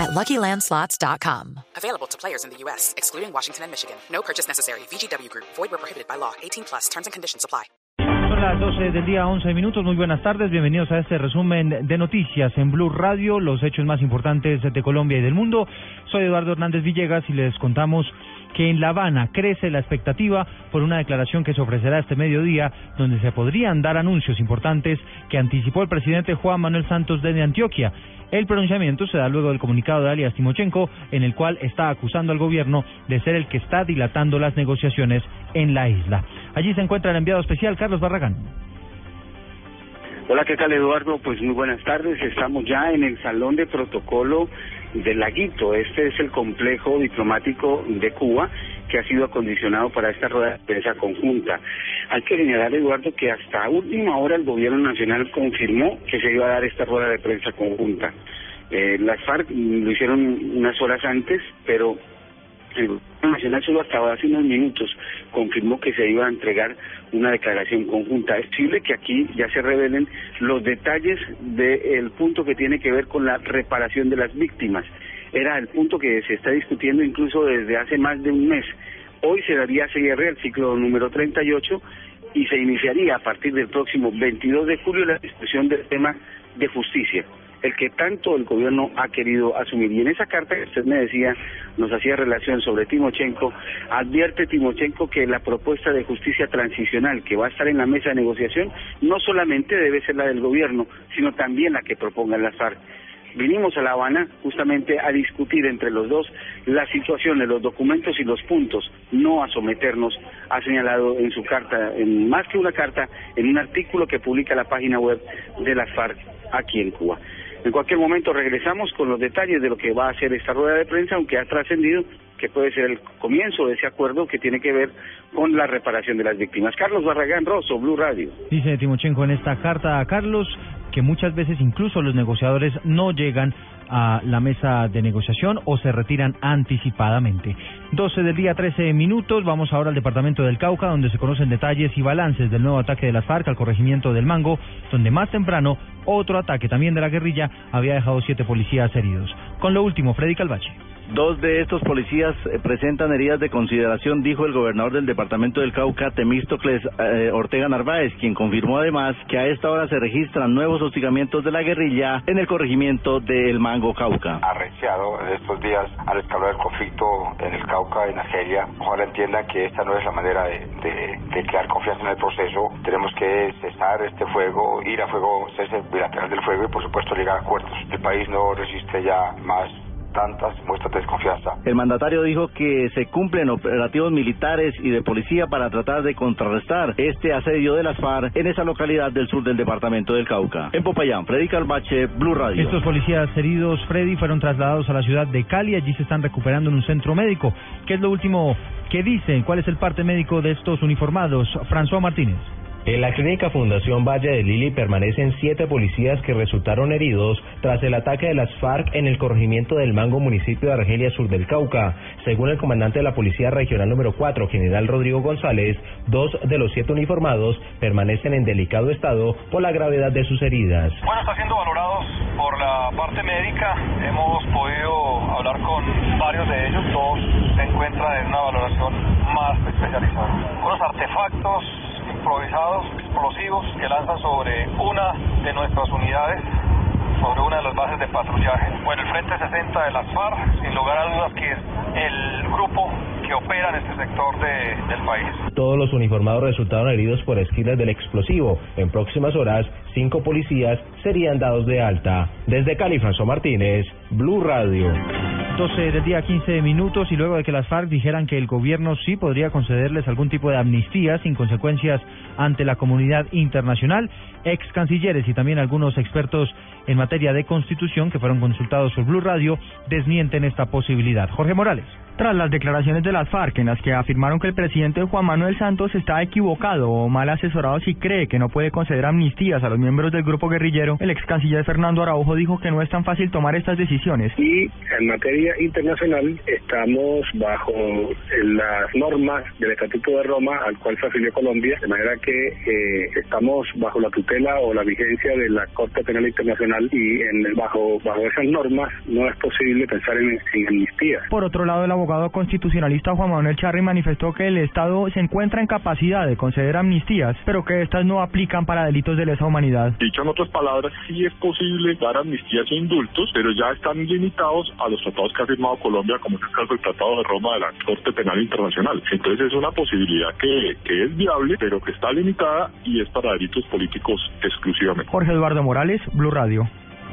at LuckyLandSlots.com. Available to players in the U.S., excluding Washington and Michigan. No purchase necessary. VGW Group. Void where prohibited by law. 18 plus. Terms and conditions apply. Son las 12 del día, 11 minutos. Muy buenas tardes. Bienvenidos a este resumen de noticias en Blue Radio, los hechos más importantes de Colombia y del mundo. Soy Eduardo Hernández Villegas y les contamos que en La Habana crece la expectativa por una declaración que se ofrecerá este mediodía, donde se podrían dar anuncios importantes que anticipó el presidente Juan Manuel Santos desde Antioquia. El pronunciamiento se da luego del comunicado de alias Timochenko, en el cual está acusando al gobierno de ser el que está dilatando las negociaciones en la isla. Allí se encuentra el enviado especial Carlos Barragán. Hola, ¿qué tal Eduardo? Pues muy buenas tardes. Estamos ya en el salón de protocolo del Laguito. Este es el complejo diplomático de Cuba que ha sido acondicionado para esta rueda de prensa conjunta. Hay que señalar, Eduardo, que hasta última hora el gobierno nacional confirmó que se iba a dar esta rueda de prensa conjunta. Eh, las FARC lo hicieron unas horas antes, pero el nacional solo hasta hace unos minutos confirmó que se iba a entregar una declaración conjunta. Es posible que aquí ya se revelen los detalles del punto que tiene que ver con la reparación de las víctimas. Era el punto que se está discutiendo incluso desde hace más de un mes. Hoy se daría cierre al ciclo número 38 y se iniciaría a partir del próximo 22 de julio la discusión del tema de justicia el que tanto el gobierno ha querido asumir. Y en esa carta que usted me decía, nos hacía relación sobre Timochenko, advierte Timochenko que la propuesta de justicia transicional que va a estar en la mesa de negociación no solamente debe ser la del gobierno, sino también la que propongan las FARC. Vinimos a La Habana justamente a discutir entre los dos la situación de los documentos y los puntos, no a someternos, ha señalado en su carta, en más que una carta, en un artículo que publica la página web de las FARC aquí en Cuba. En cualquier momento regresamos con los detalles de lo que va a hacer esta rueda de prensa, aunque ha trascendido que puede ser el comienzo de ese acuerdo que tiene que ver con la reparación de las víctimas. Carlos Barragán Rosso, Blue Radio. Dice Timochenko en esta carta a Carlos que muchas veces incluso los negociadores no llegan a la mesa de negociación o se retiran anticipadamente. 12 del día, 13 minutos. Vamos ahora al departamento del Cauca, donde se conocen detalles y balances del nuevo ataque de las FARC al corregimiento del Mango, donde más temprano otro ataque también de la guerrilla había dejado siete policías heridos. Con lo último, Freddy Calvache. Dos de estos policías eh, presentan heridas de consideración, dijo el gobernador del departamento del Cauca, Temístocles eh, Ortega Narváez, quien confirmó además que a esta hora se registran nuevos hostigamientos de la guerrilla en el corregimiento del Mango Cauca. Arreciado en estos días al escalar el conflicto en el Cauca, en Argelia. Ojalá entiendan que esta no es la manera de, de crear confianza en el proceso. Tenemos que cesar este fuego, ir a fuego, cese bilateral del fuego y por supuesto llegar a acuerdos. El país no resiste ya más tantas muestras de desconfianza. El mandatario dijo que se cumplen operativos militares y de policía para tratar de contrarrestar este asedio de las FARC en esa localidad del sur del departamento del Cauca. En Popayán, Freddy Calvache, Blue Radio. Estos policías heridos, Freddy, fueron trasladados a la ciudad de Cali. Allí se están recuperando en un centro médico. ¿Qué es lo último que dicen? ¿Cuál es el parte médico de estos uniformados? François Martínez. En la clínica Fundación Valle de Lili permanecen siete policías que resultaron heridos tras el ataque de las FARC en el corregimiento del Mango, municipio de Argelia Sur del Cauca. Según el comandante de la Policía Regional número 4, general Rodrigo González, dos de los siete uniformados permanecen en delicado estado por la gravedad de sus heridas. Bueno, está siendo valorados por la parte médica. Hemos podido hablar con varios de ellos. Todos se encuentran en una valoración más especializada. Unos artefactos improvisados, explosivos, que lanzan sobre una de nuestras unidades, sobre una de las bases de patrullaje. Bueno, el Frente 60 de las FARC, sin lugar a dudas que es el grupo que opera en este sector de, del país. Todos los uniformados resultaron heridos por esquilas del explosivo. En próximas horas, cinco policías serían dados de alta. Desde Cali, François Martínez, Blue Radio. 12 del día 15 minutos y luego de que las FARC dijeran que el gobierno sí podría concederles algún tipo de amnistía sin consecuencias ante la comunidad internacional, ex cancilleres y también algunos expertos en materia de constitución que fueron consultados por Blue Radio desmienten esta posibilidad. Jorge Morales. Tras las declaraciones de las FARC en las que afirmaron que el presidente Juan Manuel Manuel Santos está equivocado o mal asesorado si cree que no puede conceder amnistías a los miembros del grupo guerrillero. El ex canciller Fernando Araujo dijo que no es tan fácil tomar estas decisiones. Y en materia internacional estamos bajo las normas del Estatuto de Roma al cual se afilió Colombia, de manera que eh, estamos bajo la tutela o la vigencia de la Corte Penal Internacional y en, bajo, bajo esas normas no es posible pensar en, en amnistía. Por otro lado, el abogado constitucionalista Juan Manuel Charri manifestó que el Estado se encuentra en capacidad de conceder amnistías, pero que estas no aplican para delitos de lesa humanidad. Dicho en otras palabras, sí es posible dar amnistías e indultos, pero ya están limitados a los tratados que ha firmado Colombia, como es el caso del Tratado de Roma de la Corte Penal Internacional. Entonces es una posibilidad que, que es viable, pero que está limitada y es para delitos políticos exclusivamente. Jorge Eduardo Morales, Blue Radio.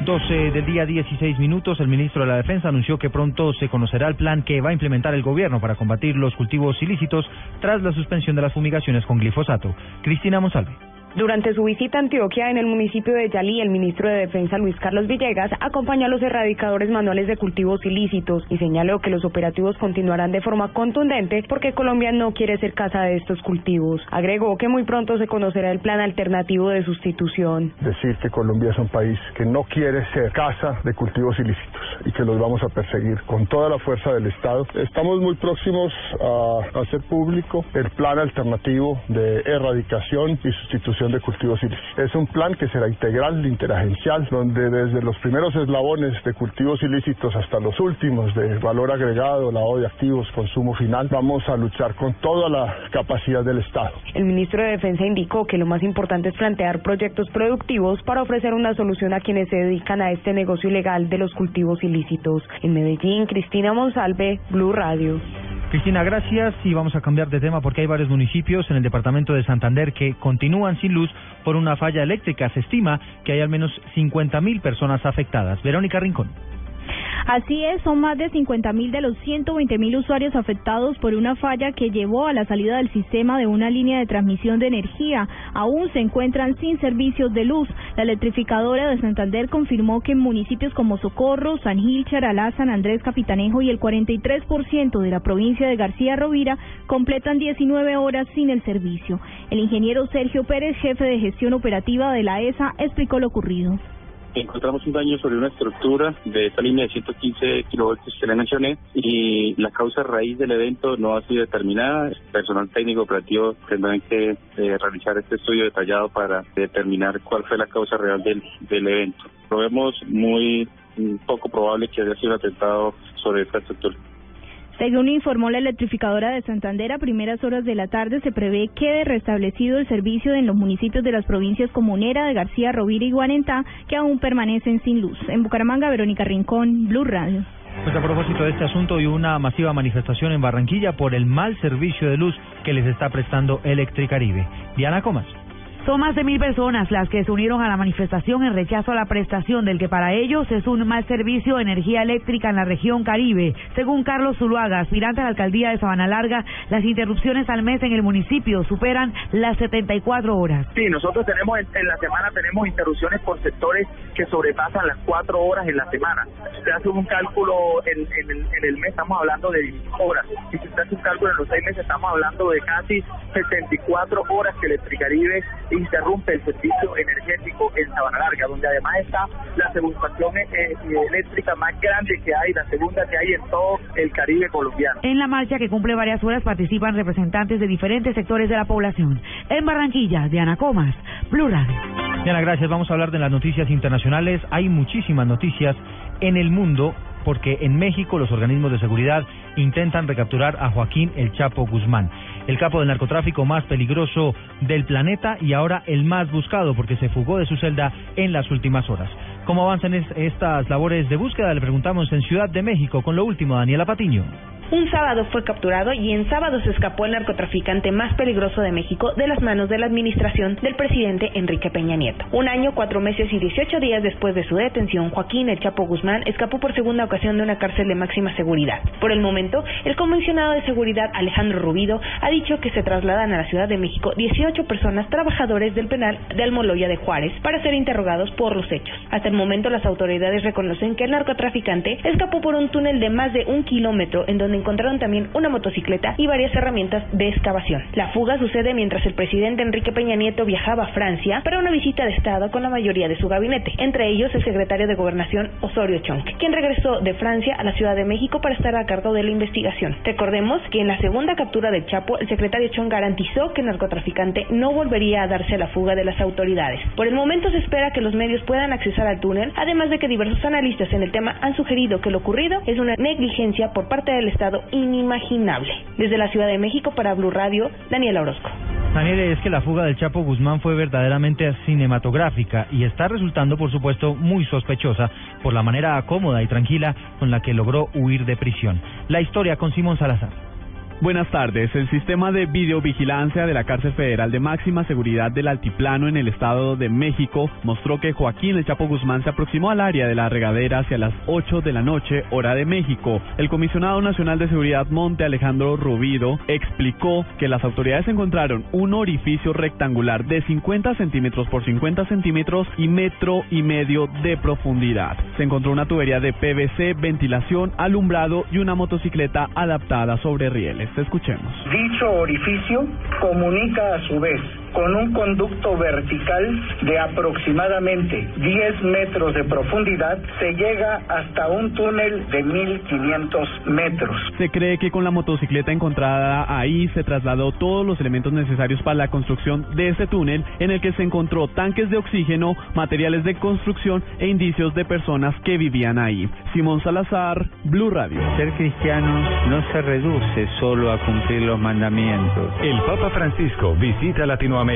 12 del día 16 minutos, el ministro de la Defensa anunció que pronto se conocerá el plan que va a implementar el gobierno para combatir los cultivos ilícitos tras la suspensión de las fumigaciones con glifosato. Cristina Monsalve. Durante su visita a Antioquia, en el municipio de Yalí, el ministro de Defensa Luis Carlos Villegas acompañó a los erradicadores manuales de cultivos ilícitos y señaló que los operativos continuarán de forma contundente porque Colombia no quiere ser casa de estos cultivos. Agregó que muy pronto se conocerá el plan alternativo de sustitución. Decir que Colombia es un país que no quiere ser casa de cultivos ilícitos y que los vamos a perseguir con toda la fuerza del Estado. Estamos muy próximos a hacer público el plan alternativo de erradicación y sustitución de cultivos ilícitos. Es un plan que será integral, interagencial, donde desde los primeros eslabones de cultivos ilícitos hasta los últimos de valor agregado, lavado de activos, consumo final, vamos a luchar con toda la capacidad del Estado. El ministro de Defensa indicó que lo más importante es plantear proyectos productivos para ofrecer una solución a quienes se dedican a este negocio ilegal de los cultivos ilícitos. En Medellín, Cristina Monsalve, Blue Radio. Cristina, gracias y vamos a cambiar de tema porque hay varios municipios en el departamento de Santander que continúan sin luz por una falla eléctrica. Se estima que hay al menos 50 mil personas afectadas. Verónica Rincón. Así es, son más de 50 mil de los 120 mil usuarios afectados por una falla que llevó a la salida del sistema de una línea de transmisión de energía. Aún se encuentran sin servicios de luz. La electrificadora de Santander confirmó que en municipios como Socorro, San Gil, Charalá, San Andrés, Capitanejo y el 43% de la provincia de García Rovira completan 19 horas sin el servicio. El ingeniero Sergio Pérez, jefe de gestión operativa de la ESA, explicó lo ocurrido encontramos un daño sobre una estructura de esta línea de 115 kilovoltios que le mencioné y la causa raíz del evento no ha sido determinada. El personal técnico operativo tendrá que eh, realizar este estudio detallado para determinar cuál fue la causa real del, del evento. Lo vemos muy poco probable que haya sido un atentado sobre esta estructura. Según informó la electrificadora de Santander, a primeras horas de la tarde se prevé quede restablecido el servicio en los municipios de las provincias comunera de García, Rovira y Guarentá, que aún permanecen sin luz. En Bucaramanga, Verónica Rincón, Blue Radio. Pues a propósito de este asunto, hay una masiva manifestación en Barranquilla por el mal servicio de luz que les está prestando Electricaribe. Diana Comas. Son más de mil personas las que se unieron a la manifestación en rechazo a la prestación del que para ellos es un mal servicio de energía eléctrica en la región Caribe. Según Carlos Zuluaga, aspirante a la alcaldía de Sabana Larga, las interrupciones al mes en el municipio superan las 74 horas. Sí, nosotros tenemos en, la semana tenemos interrupciones por sectores que sobrepasan las cuatro horas en la semana. Si usted hace un cálculo en, el mes, estamos hablando de 10 horas. Y si usted hace un cálculo en los seis meses, estamos hablando de casi 74 horas que Electricaribe interrumpe el servicio energético en Sabana Larga, donde además está la subestación eh, eh, eléctrica más grande que hay, la segunda que hay en todo el Caribe colombiano. En la marcha que cumple varias horas participan representantes de diferentes sectores de la población. En Barranquilla, Diana Comas, Radio. Diana, gracias. Vamos a hablar de las noticias internacionales. Hay muchísimas noticias en el mundo porque en México los organismos de seguridad intentan recapturar a Joaquín El Chapo Guzmán, el capo del narcotráfico más peligroso del planeta y ahora el más buscado porque se fugó de su celda en las últimas horas. ¿Cómo avanzan estas labores de búsqueda? Le preguntamos en Ciudad de México con lo último, Daniela Patiño. Un sábado fue capturado y en sábado se escapó el narcotraficante más peligroso de México de las manos de la administración del presidente Enrique Peña Nieto. Un año, cuatro meses y dieciocho días después de su detención, Joaquín El Chapo Guzmán escapó por segunda ocasión de una cárcel de máxima seguridad. Por el momento, el comisionado de seguridad Alejandro Rubido ha dicho que se trasladan a la Ciudad de México 18 personas trabajadores del penal de Almoloya de Juárez para ser interrogados por los hechos. Hasta el momento, las autoridades reconocen que el narcotraficante escapó por un túnel de más de un kilómetro en donde encontraron también una motocicleta y varias herramientas de excavación. La fuga sucede mientras el presidente Enrique Peña Nieto viajaba a Francia para una visita de Estado con la mayoría de su gabinete, entre ellos el secretario de Gobernación Osorio Chong, quien regresó de Francia a la Ciudad de México para estar a cargo de la investigación. Recordemos que en la segunda captura del Chapo, el secretario Chong garantizó que el narcotraficante no volvería a darse la fuga de las autoridades. Por el momento se espera que los medios puedan accesar al túnel, además de que diversos analistas en el tema han sugerido que lo ocurrido es una negligencia por parte del Estado inimaginable. Desde la Ciudad de México para Blue Radio, Daniela Orozco. Daniel, es que la fuga del Chapo Guzmán fue verdaderamente cinematográfica y está resultando, por supuesto, muy sospechosa por la manera cómoda y tranquila con la que logró huir de prisión. La historia con Simón Salazar. Buenas tardes. El sistema de videovigilancia de la cárcel federal de máxima seguridad del Altiplano en el Estado de México mostró que Joaquín El Chapo Guzmán se aproximó al área de la regadera hacia las 8 de la noche, hora de México. El comisionado nacional de seguridad Monte Alejandro Rubido explicó que las autoridades encontraron un orificio rectangular de 50 centímetros por 50 centímetros y metro y medio de profundidad. Se encontró una tubería de PVC, ventilación, alumbrado y una motocicleta adaptada sobre rieles. Dicho orificio comunica a su vez con un conducto vertical de aproximadamente 10 metros de profundidad, se llega hasta un túnel de 1500 metros. Se cree que con la motocicleta encontrada ahí se trasladó todos los elementos necesarios para la construcción de este túnel en el que se encontró tanques de oxígeno, materiales de construcción e indicios de personas que vivían ahí. Simón Salazar, Blue Radio. Ser cristiano no se reduce solo a cumplir los mandamientos. El Papa Francisco visita Latinoamérica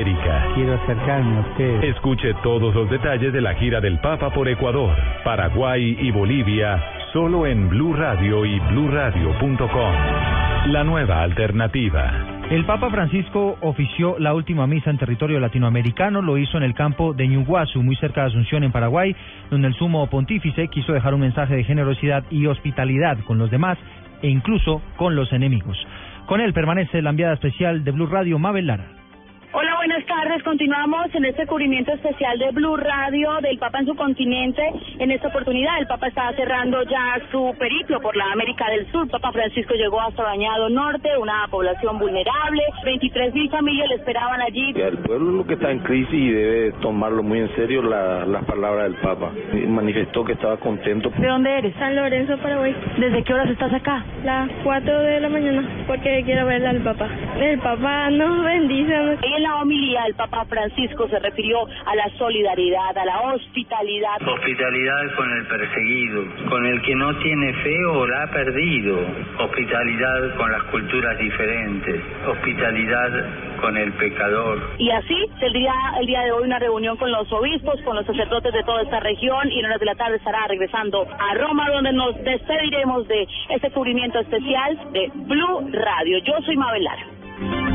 Quiero acercarme a usted. Escuche todos los detalles de la gira del Papa por Ecuador, Paraguay y Bolivia, solo en Blue Radio y bluradio.com. La nueva alternativa. El Papa Francisco ofició la última misa en territorio latinoamericano, lo hizo en el campo de Ñuguazú, muy cerca de Asunción, en Paraguay, donde el sumo pontífice quiso dejar un mensaje de generosidad y hospitalidad con los demás e incluso con los enemigos. Con él permanece la enviada especial de Blue Radio, Mabel Lara. Buenas tardes. Continuamos en este cubrimiento especial de Blue Radio del Papa en su continente. En esta oportunidad, el Papa está cerrando ya su periplo por la América del Sur. Papa Francisco llegó hasta Bañado Norte, una población vulnerable. 23 mil familias le esperaban allí. El pueblo lo que está en crisis y debe tomarlo muy en serio las la palabras del Papa. Manifestó que estaba contento. ¿De dónde eres? San Lorenzo, Paraguay. ¿Desde qué horas estás acá? Las 4 de la mañana, porque quiero verle al Papa. El Papa nos bendice. En el Papa Francisco se refirió a la solidaridad, a la hospitalidad. Hospitalidad con el perseguido, con el que no tiene fe o la ha perdido. Hospitalidad con las culturas diferentes. Hospitalidad con el pecador. Y así tendría el día de hoy una reunión con los obispos, con los sacerdotes de toda esta región y en horas de la tarde estará regresando a Roma donde nos despediremos de este cubrimiento especial de Blue Radio. Yo soy Mabel Lara.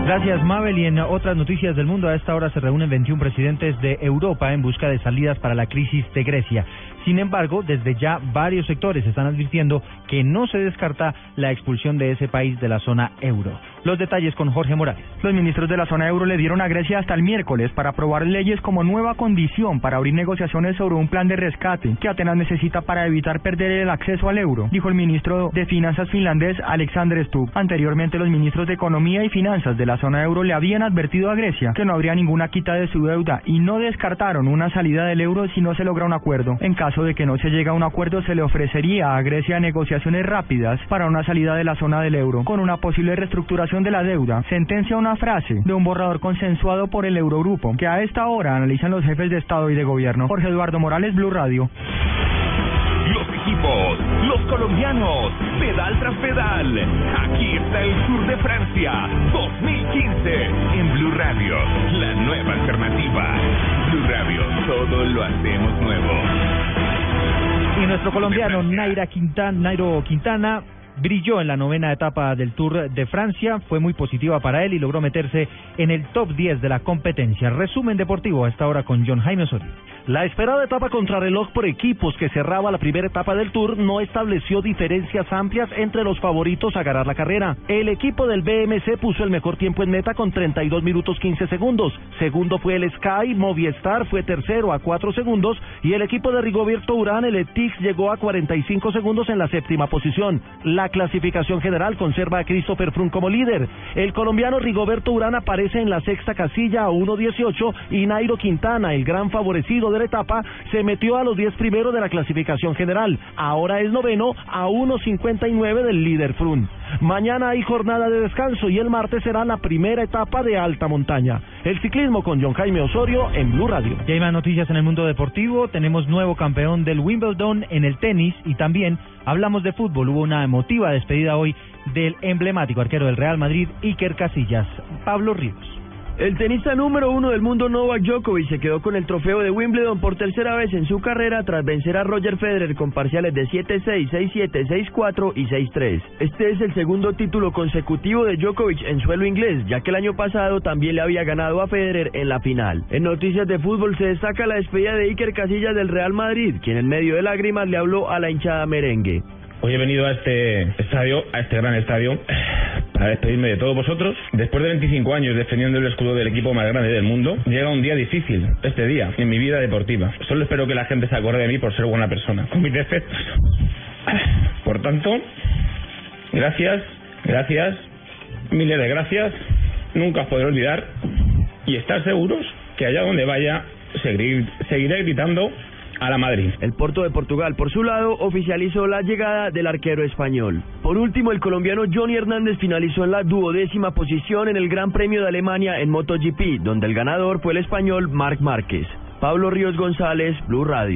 Gracias, Mabel. Y en otras noticias del mundo, a esta hora se reúnen 21 presidentes de Europa en busca de salidas para la crisis de Grecia. Sin embargo, desde ya varios sectores están advirtiendo que no se descarta la expulsión de ese país de la zona euro. Los detalles con Jorge Morales. Los ministros de la zona euro le dieron a Grecia hasta el miércoles para aprobar leyes como nueva condición para abrir negociaciones sobre un plan de rescate que Atenas necesita para evitar perder el acceso al euro, dijo el ministro de Finanzas finlandés Alexander Stubb. Anteriormente, los ministros de Economía y Finanzas de la zona euro le habían advertido a Grecia que no habría ninguna quita de su deuda y no descartaron una salida del euro si no se logra un acuerdo. En caso de que no se llegue a un acuerdo, se le ofrecería a Grecia negociaciones rápidas para una salida de la zona del euro con una posible reestructuración de la deuda, sentencia una frase de un borrador consensuado por el Eurogrupo, que a esta hora analizan los jefes de Estado y de Gobierno. Jorge Eduardo Morales, Blue Radio. Los equipos, los colombianos, pedal tras pedal. Aquí está el Tour de Francia 2015 en Blue Radio, la nueva alternativa. Blue Radio, todo lo hacemos nuevo. Y nuestro colombiano Naira Quintana, Nairo Quintana brilló en la novena etapa del Tour de Francia, fue muy positiva para él y logró meterse en el top 10 de la competencia. Resumen deportivo a esta hora con John Jaime. La esperada etapa contrarreloj por equipos que cerraba la primera etapa del Tour no estableció diferencias amplias entre los favoritos a ganar la carrera. El equipo del BMC puso el mejor tiempo en meta con 32 minutos 15 segundos. Segundo fue el Sky, Movistar fue tercero a 4 segundos y el equipo de Rigoberto Urán, el Etix, llegó a 45 segundos en la séptima posición. La La clasificación general conserva a Christopher Froome como líder. El colombiano Rigoberto Urán aparece en la sexta casilla a 1.18 y Nairo Quintana, el gran favorecido de la etapa, se metió a los 10 primeros de la clasificación general. Ahora es noveno a 1.59 del líder Froome. Mañana hay jornada de descanso y el martes será la primera etapa de alta montaña. El ciclismo con John Jaime Osorio en Blue Radio. Y hay más noticias en el mundo deportivo. Tenemos nuevo campeón del Wimbledon en el tenis y también hablamos de fútbol. Hubo una emotiva despedida hoy del emblemático arquero del Real Madrid, Iker Casillas, Pablo Ríos. El tenista número uno del mundo Novak Djokovic se quedó con el trofeo de Wimbledon por tercera vez en su carrera tras vencer a Roger Federer con parciales de 7-6, 6-7, 6-4 y 6-3. Este es el segundo título consecutivo de Djokovic en suelo inglés, ya que el año pasado también le había ganado a Federer en la final. En noticias de fútbol se destaca la despedida de Iker Casillas del Real Madrid, quien en medio de lágrimas le habló a la hinchada merengue. Hoy he venido a este estadio, a este gran estadio, para despedirme de todos vosotros. Después de 25 años defendiendo el escudo del equipo más grande del mundo, llega un día difícil, este día, en mi vida deportiva. Solo espero que la gente se acuerde de mí por ser buena persona, con mis defectos. Por tanto, gracias, gracias, miles de gracias. Nunca os podré olvidar y estar seguros que allá donde vaya seguiré, seguiré gritando a la Madrid. El Porto de Portugal, por su lado, oficializó la llegada del arquero español. Por último, el colombiano Johnny Hernández finalizó en la duodécima posición en el Gran Premio de Alemania en MotoGP, donde el ganador fue el español Marc Márquez. Pablo Ríos González, Blue Radio.